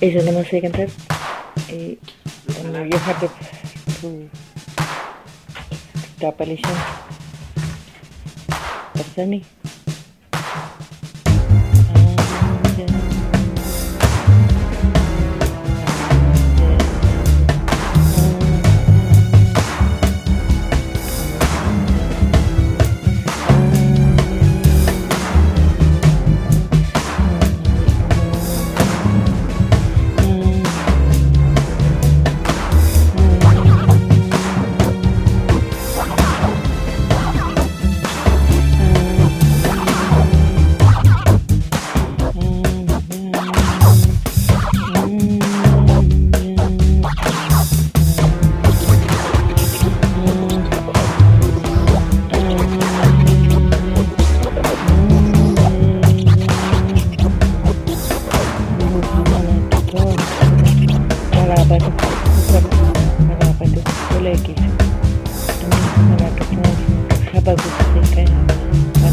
Eso es demasiado cantar. Y bueno, yo que tu Dah palisan Pasal ni Pasal ni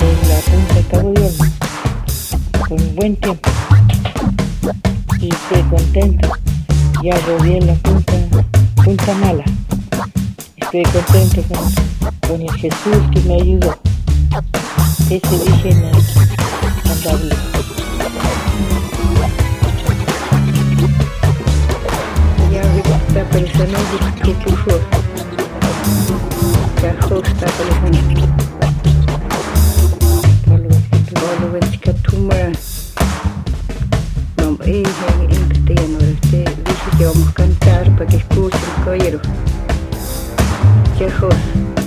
en la punta de Cabo de buen tiempo y estoy contenta. Ya volví en la punta, punta mala. Estoy contento con, con el Jesús que me ayudó. Ese dije en Andalucía. Ya esta persona que puso. Ya esta persona. Ми nombramos en eh, castellano, eh, eh, este dice que vamos a cantar para que escuchen, caballeros. Qué cosa.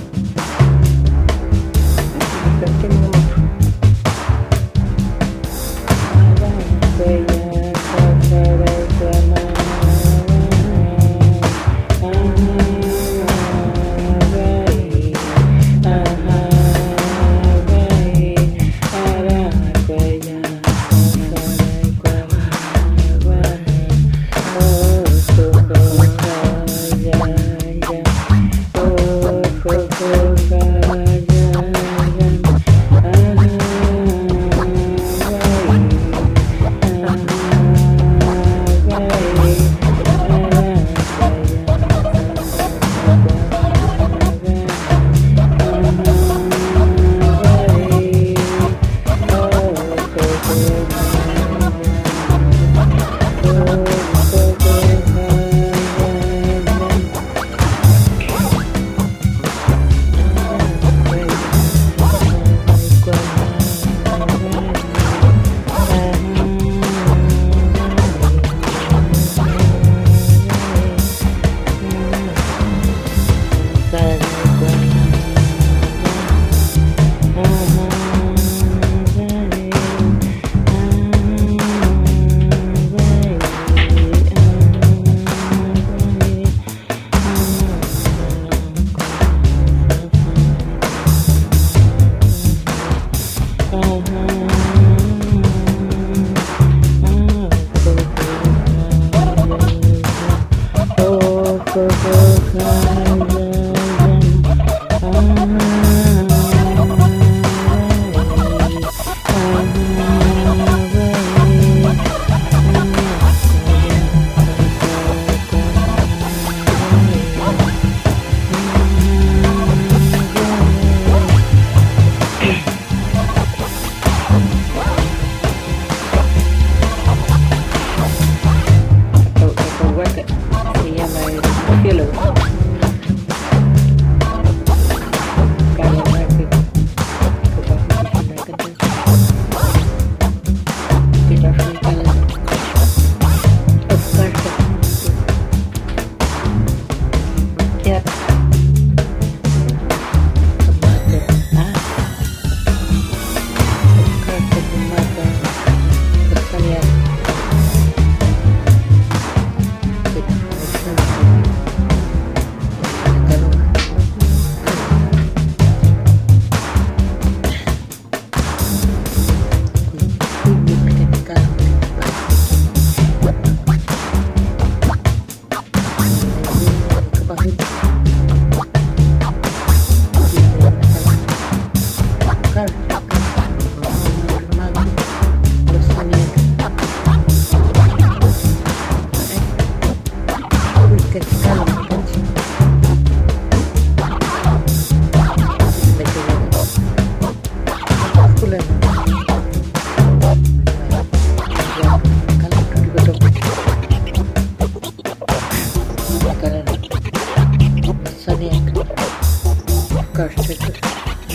Kościoł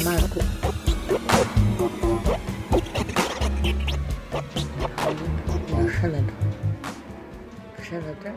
Marku. Szaleta. Szaleta?